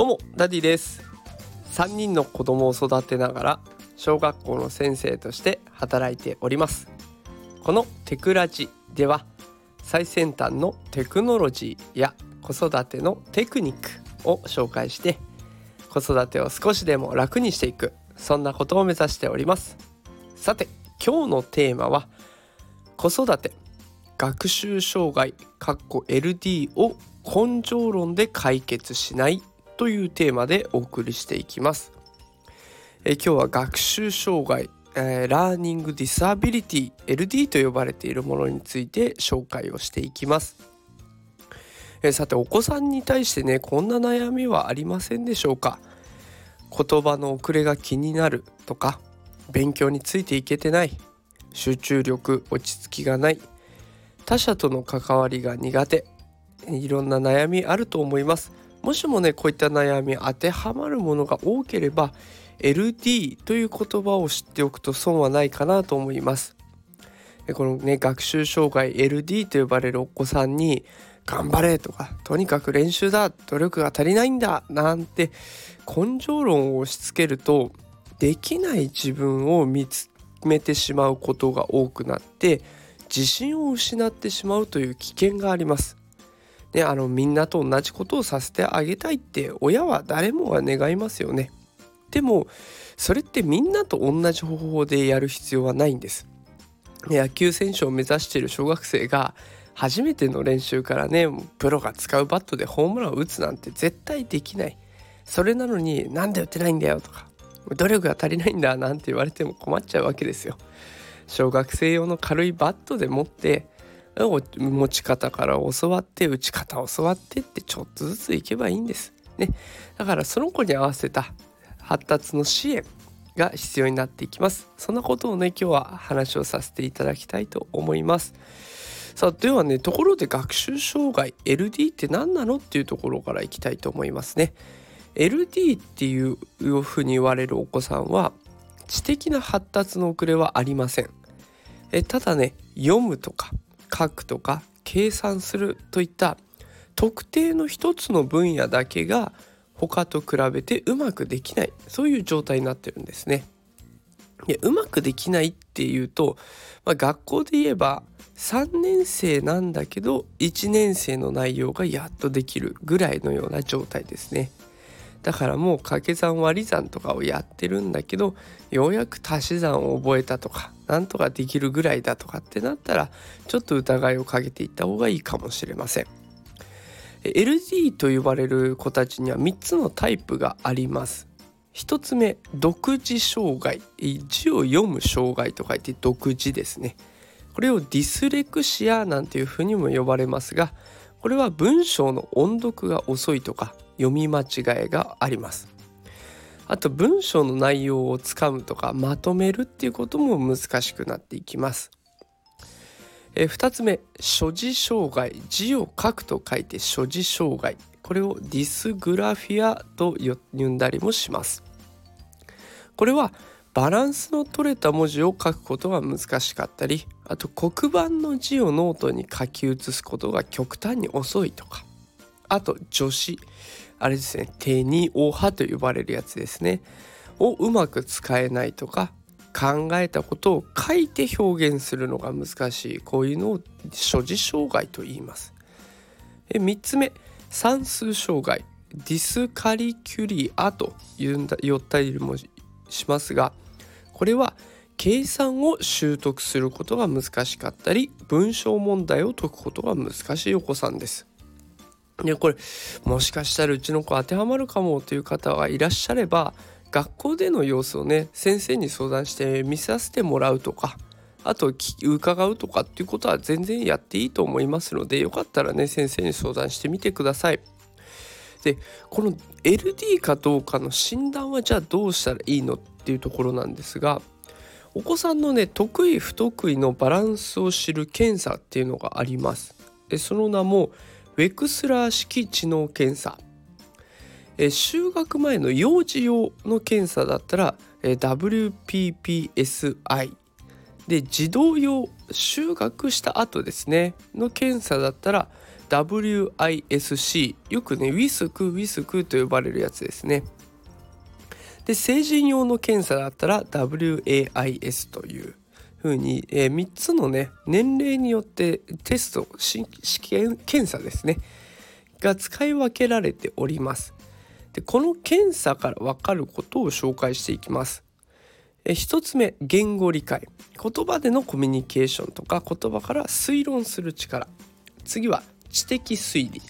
どうもダディです。3人の子供を育てながら小学校の先生として働いております。このテクラジでは最先端のテクノロジーや子育てのテクニックを紹介して子育てを少しでも楽にしていくそんなことを目指しております。さて今日のテーマは子育て学習障害 LD を根性論で解決しないというテーマでお送りしていきます。え今日は学習障害、えー、 learning disability LD と呼ばれているものについて紹介をしていきます。えさてお子さんに対してねこんな悩みはありませんでしょうか？言葉の遅れが気になるとか勉強についていけてない集中力落ち着きがない他者との関わりが苦手いろんな悩みあると思いますもしもねこういった悩み当てはまるものが多ければ LD という言葉を知っておくと損はないかなと思いますこのね学習障害 LD と呼ばれるお子さんに頑張れとかとにかく練習だ努力が足りないんだなんて根性論を押し付けるとできない自分を見つめてしまうことが多くなって自信を失ってしまうという危険があります。ね、あのみんなと同じことをさせてあげたいって親は誰もが願いますよね。でもそれってみんなと同じ方法でやる必要はないんです。野球選手を目指している小学生が初めての練習からねプロが使うバットでホームランを打つなんて絶対できない。それなのになんで打てないんだよとか努力が足りないんだなんて言われても困っちゃうわけですよ。小学生用の軽いバットで持って持ち方から教わって打ち方教わってってちょっとずついけばいいんです。ね、だからその子に合わせた発達の支援が必要になっていきます。そんなことをね今日は話をさせていただきたいと思います。さあではねところで学習障害 LD って何なのっていうところからいきたいと思いますね。LD っていうふうに言われるお子さんは知的な発達の遅れはありません。えただね読むとか書くとか計算するといった特定の一つの分野だけが他と比べてうまくできないそういう状態になってるんですね。でうまくできないっていうと、まあ、学校で言えば3年生なんだけど1年生の内容がやっとできるぐらいのような状態ですね。だからもう掛け算割り算とかをやってるんだけどようやく足し算を覚えたとかなんとかできるぐらいだとかってなったらちょっと疑いをかけていった方がいいかもしれません。LD と呼ばれる子たちには3つのタイプがあります。1つ目独自障害字を読む障害と書いて独自ですね。これをディスレクシアなんていうふうにも呼ばれますがこれは文章の音読が遅いとか読み間違いがあります。あと文章の内容をつかむとかまとめるっていうことも難しくなっていきます。え2つ目書字障害字を書くと書いて書字障害。これを dysgraphia と呼んだりもします。これはバランスの取れた文字を書くことが難しかったりあと黒板の字をノートに書き写すことが極端に遅いとか。あと助詞あれですね。手におはと呼ばれるやつですね。をうまく使えないとか考えたことを書いて表現するのが難しい。こういうのを所持障害と言います。3つ目。算数障害。ディスカリキュリアと言ったりもしますがこれは計算を習得することが難しかったり文章問題を解くことが難しいお子さんです。いやこれもしかしたらうちの子当てはまるかもという方がいらっしゃれば学校での様子をね先生に相談して見させてもらうとかあと伺うとかっていうことは全然やっていいと思いますのでよかったらね先生に相談してみてください。でこの LD かどうかの診断はじゃあどうしたらいいのっていうところなんですがお子さんのね得意不得意のバランスを知る検査っていうのがあります。でその名もウェクスラー式知能検査。え就学前の幼児用の検査だったらえ WPPSI で児童用就学した後ですねの検査だったら WISC よくねウィスクウィスクと呼ばれるやつですね。で成人用の検査だったら WAIS という。ふうに、えー、3つのね年齢によってテスト試験検査ですねが使い分けられております。でこの検査から分かることを紹介していきます。え1つ目言語理解。言葉でのコミュニケーションとか言葉から推論する力。次は知的推理。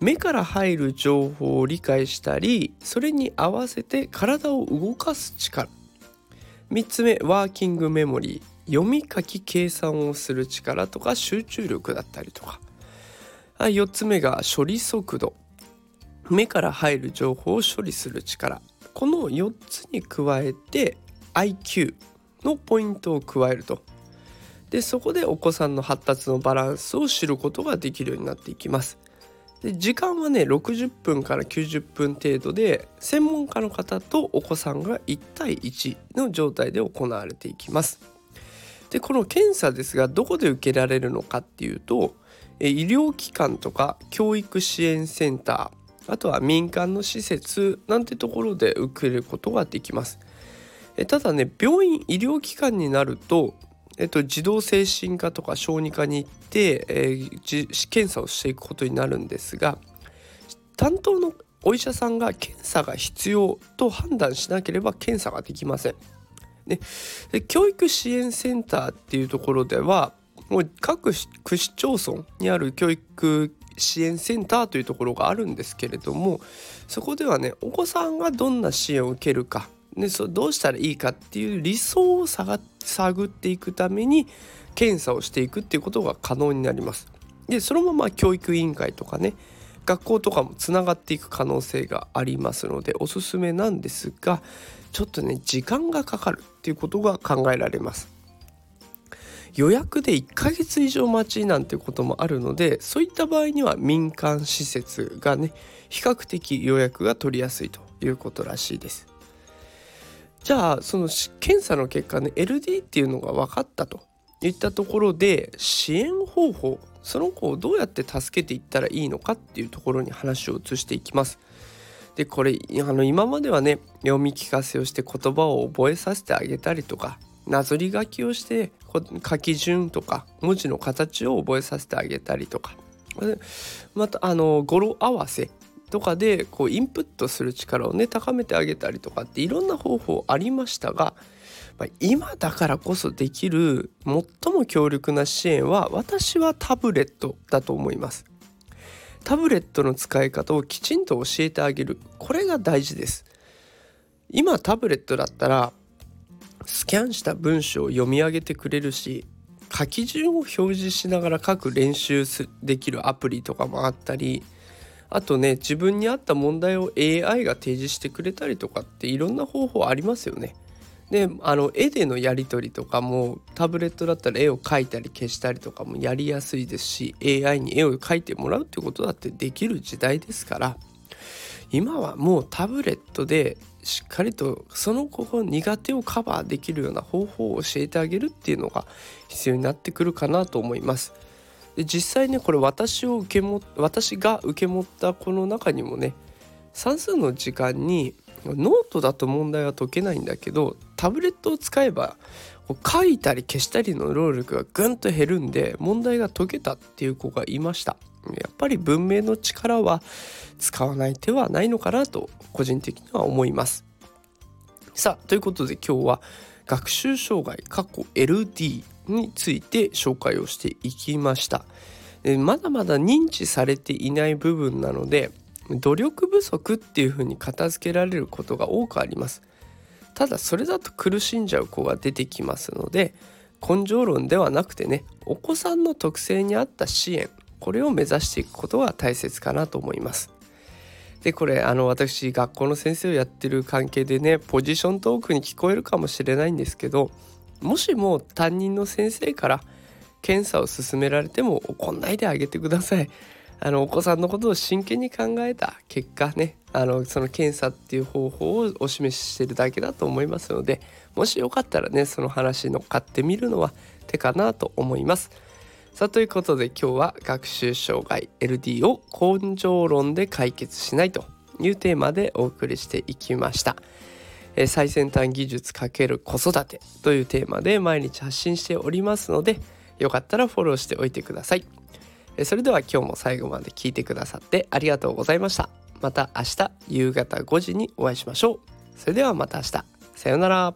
目から入る情報を理解したりそれに合わせて体を動かす力。3つ目ワーキングメモリー。読み書き計算をする力とか集中力だったりとか。4つ目が処理速度。目から入る情報を処理する力。この4つに加えて IQ のポイントを加えると。でそこでお子さんの発達のバランスを知ることができるようになっていきます。で時間はね60分から90分程度で専門家の方とお子さんが1対1の状態で行われていきます。でこの検査ですがどこで受けられるのかっていうと医療機関とか教育支援センターあとは民間の施設なんてところで受けることができますただね病院医療機関になるとえっと、児童精神科とか小児科に行って、えー、検査をしていくことになるんですが担当のお医者さんが検査が必要と判断しなければ検査ができません。で教育支援センターっていうところではもう各区市町村にある教育支援センターというところがあるんですけれどもそこではねお子さんがどんな支援を受けるかでそどうしたらいいかっていう理想を探っていくために検査をしていくっていうことが可能になります。でそのまま教育委員会とかね学校とかもつながっていく可能性がありますのでおすすめなんですがちょっとね時間がかかるっていうことが考えられます。予約で1ヶ月以上待ちなんてこともあるのでそういった場合には民間施設がね比較的予約が取りやすいということらしいです。じゃあその検査の結果ね LD っていうのが分かったといったところで支援方法その子をどうやって助けていったらいいのかっていうところに話を移していきます。でこれあの今まではね読み聞かせをして言葉を覚えさせてあげたりとかなぞり書きをして書き順とか文字の形を覚えさせてあげたりとかまたあの語呂合わせとかでこうインプットする力をね高めてあげたりとかっていろんな方法ありましたが、ま、今だからこそできる最も強力な支援は私はタブレットだと思います。タブレットの使い方をきちんと教えてあげるこれが大事です。今タブレットだったらスキャンした文章を読み上げてくれるし書き順を表示しながら書く練習できるアプリとかもあったりあとね自分に合った問題を AI が提示してくれたりとかっていろんな方法ありますよね。であの絵でのやり取りとかもタブレットだったら絵を描いたり消したりとかもやりやすいですし AI に絵を描いてもらうってことだってできる時代ですから今はもうタブレットでしっかりとその子の苦手をカバーできるような方法を教えてあげるっていうのが必要になってくるかなと思います。で実際ねこれ私を受けも私が受け持った子の中にもね算数の時間にノートだと問題は解けないんだけどタブレットを使えば書いたり消したりの労力がぐんと減るんで問題が解けたっていう子がいました。やっぱり文明の力は使わない手はないのかなと個人的には思います。さあということで今日は学習障害過去 LD について紹介をしていきました。まだまだ認知されていない部分なので努力不足っていうふうに片付けられることが多くあります。ただそれだと苦しんじゃう子が出てきますので根性論ではなくてねお子さんの特性に合った支援これを目指していくことが大切かなと思います。でこれあの私学校の先生をやってる関係でねポジショントークに聞こえるかもしれないんですけどもしも担任の先生から検査を勧められても怒んないであげてください。あのお子さんのことを真剣に考えた結果ねあのその検査っていう方法をお示ししてるだけだと思いますのでもしよかったらねその話乗っかってみるのは手かなと思います。さあということで今日は学習障害 LD を根性論で解決しないというテーマでお送りしていきました。え最先端技術×子育てというテーマで毎日発信しておりますのでよかったらフォローしておいてください。えそれでは今日も最後まで聞いてくださってありがとうございました。また明日夕方5時にお会いしましょう。それではまた明日。さようなら。